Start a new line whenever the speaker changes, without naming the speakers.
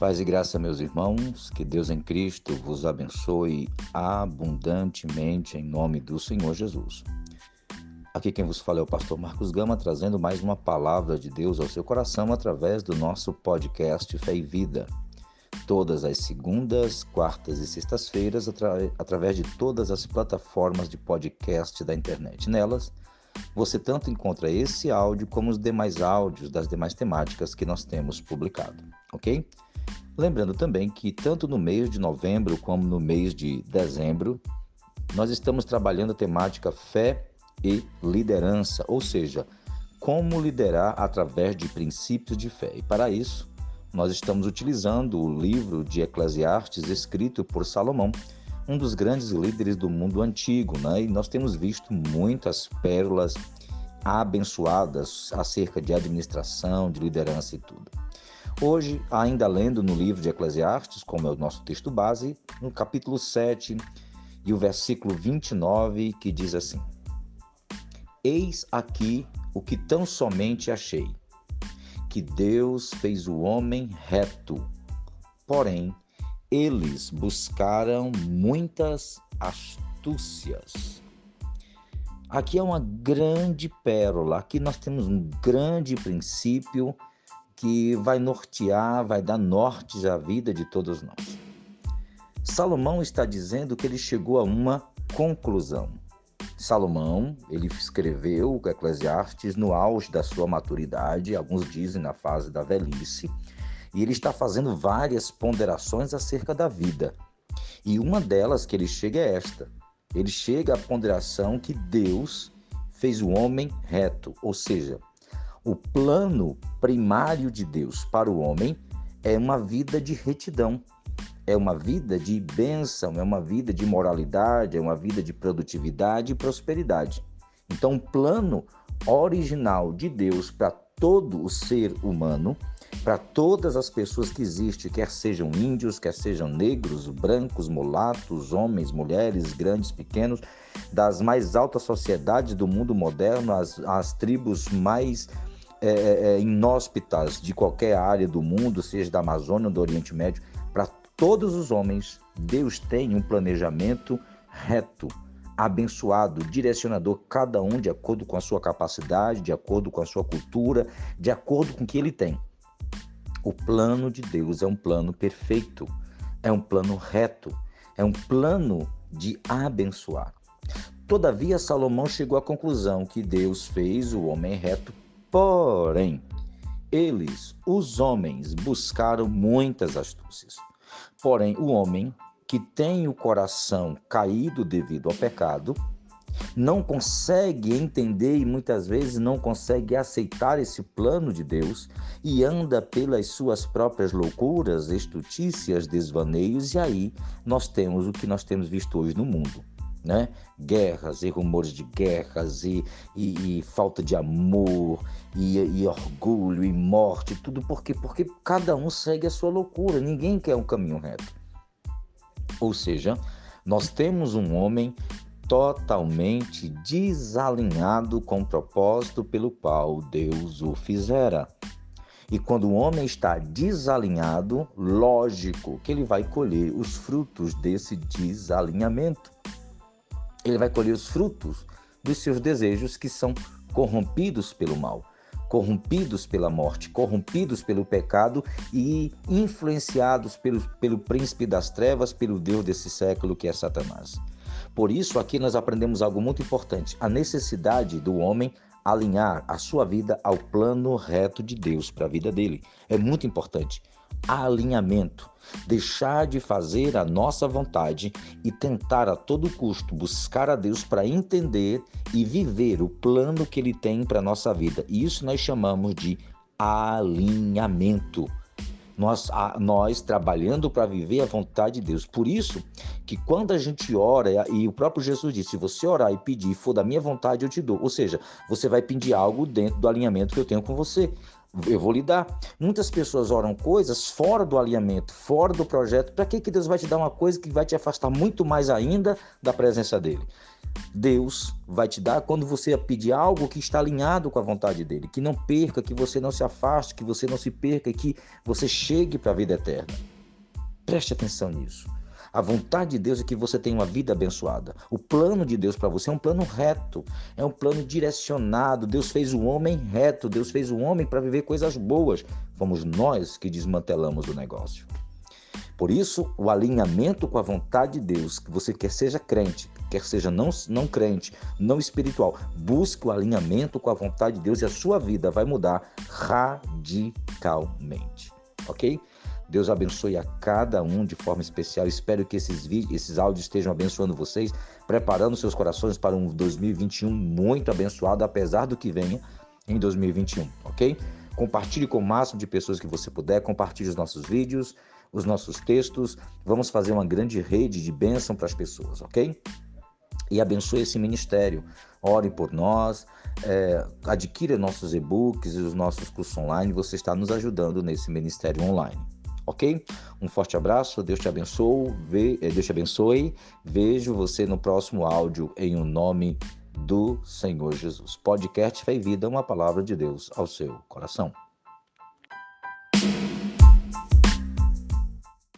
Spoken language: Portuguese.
Paz e graça, meus irmãos, que Deus em Cristo vos abençoe abundantemente em nome do Senhor Jesus. Aqui quem vos fala é o pastor Marcos Gama, trazendo mais uma palavra de Deus ao seu coração através do nosso podcast Fé e Vida. Todas as segundas, quartas e sextas-feiras, atra através de todas as plataformas de podcast da internet. Nelas, você tanto encontra esse áudio como os demais áudios das demais temáticas que nós temos publicado, ok? Lembrando também que tanto no mês de novembro como no mês de dezembro, nós estamos trabalhando a temática fé e liderança, ou seja, como liderar através de princípios de fé. E para isso, nós estamos utilizando o livro de Eclesiastes escrito por Salomão, um dos grandes líderes do mundo antigo, né? E nós temos visto muitas pérolas abençoadas acerca de administração, de liderança e tudo. Hoje, ainda lendo no livro de Eclesiastes, como é o nosso texto base, no capítulo 7 e o versículo 29, que diz assim: Eis aqui o que tão somente achei, que Deus fez o homem reto, porém eles buscaram muitas astúcias. Aqui é uma grande pérola, aqui nós temos um grande princípio que vai nortear, vai dar norte à vida de todos nós. Salomão está dizendo que ele chegou a uma conclusão. Salomão, ele escreveu Eclesiastes no auge da sua maturidade, alguns dizem na fase da velhice, e ele está fazendo várias ponderações acerca da vida. E uma delas que ele chega é esta: ele chega à ponderação que Deus fez o homem reto, ou seja, o plano primário de Deus para o homem é uma vida de retidão, é uma vida de bênção, é uma vida de moralidade, é uma vida de produtividade e prosperidade. Então, o plano original de Deus para todo o ser humano, para todas as pessoas que existem, quer sejam índios, quer sejam negros, brancos, mulatos, homens, mulheres, grandes, pequenos, das mais altas sociedades do mundo moderno, as, as tribos mais é, é, é, inóspitas de qualquer área do mundo, seja da Amazônia ou do Oriente Médio, para todos os homens, Deus tem um planejamento reto, abençoado, direcionador, cada um de acordo com a sua capacidade, de acordo com a sua cultura, de acordo com o que ele tem. O plano de Deus é um plano perfeito, é um plano reto, é um plano de abençoar. Todavia, Salomão chegou à conclusão que Deus fez o homem reto Porém, eles, os homens, buscaram muitas astúcias. Porém, o homem que tem o coração caído devido ao pecado, não consegue entender e muitas vezes não consegue aceitar esse plano de Deus e anda pelas suas próprias loucuras, estutícias, desvaneios, e aí nós temos o que nós temos visto hoje no mundo né? Guerras e rumores de guerras e, e, e falta de amor e, e, orgulho e morte, tudo porque porque cada um segue a sua loucura. Ninguém quer um caminho reto. Ou seja, nós temos um homem totalmente desalinhado com o propósito pelo qual Deus o fizera. E quando o homem está desalinhado, lógico que ele vai colher os frutos desse desalinhamento ele vai colher os frutos dos seus desejos que são corrompidos pelo mal, corrompidos pela morte, corrompidos pelo pecado e influenciados pelo, pelo príncipe das trevas, pelo Deus desse século que é Satanás. Por isso, aqui nós aprendemos algo muito importante: a necessidade do homem alinhar a sua vida ao plano reto de Deus para a vida dele. É muito importante alinhamento, deixar de fazer a nossa vontade e tentar a todo custo buscar a Deus para entender e viver o plano que Ele tem para a nossa vida. E isso nós chamamos de alinhamento. Nós, a, nós trabalhando para viver a vontade de Deus. Por isso que quando a gente ora, e o próprio Jesus disse: se você orar e pedir, for da minha vontade, eu te dou. Ou seja, você vai pedir algo dentro do alinhamento que eu tenho com você. Eu vou lhe dar. Muitas pessoas oram coisas fora do alinhamento, fora do projeto. Para que, que Deus vai te dar uma coisa que vai te afastar muito mais ainda da presença dele? Deus vai te dar quando você pedir algo que está alinhado com a vontade dele, que não perca, que você não se afaste, que você não se perca que você chegue para a vida eterna. Preste atenção nisso. A vontade de Deus é que você tenha uma vida abençoada. O plano de Deus para você é um plano reto, é um plano direcionado. Deus fez o homem reto, Deus fez o homem para viver coisas boas. Fomos nós que desmantelamos o negócio. Por isso, o alinhamento com a vontade de Deus, que você quer seja crente, quer seja não, não crente, não espiritual, busque o alinhamento com a vontade de Deus e a sua vida vai mudar radicalmente. Ok? Deus abençoe a cada um de forma especial. Espero que esses vídeos, esses áudios estejam abençoando vocês, preparando seus corações para um 2021 muito abençoado, apesar do que venha em 2021, ok? Compartilhe com o máximo de pessoas que você puder, compartilhe os nossos vídeos os nossos textos. Vamos fazer uma grande rede de bênção para as pessoas, ok? E abençoe esse ministério. Ore por nós, é, adquira nossos e-books e os nossos cursos online. Você está nos ajudando nesse ministério online. Ok? Um forte abraço, Deus te abençoe, eh, Deus te abençoe. Vejo você no próximo áudio em o um nome do Senhor Jesus. Podcast Fé e Vida, uma palavra de Deus ao seu coração.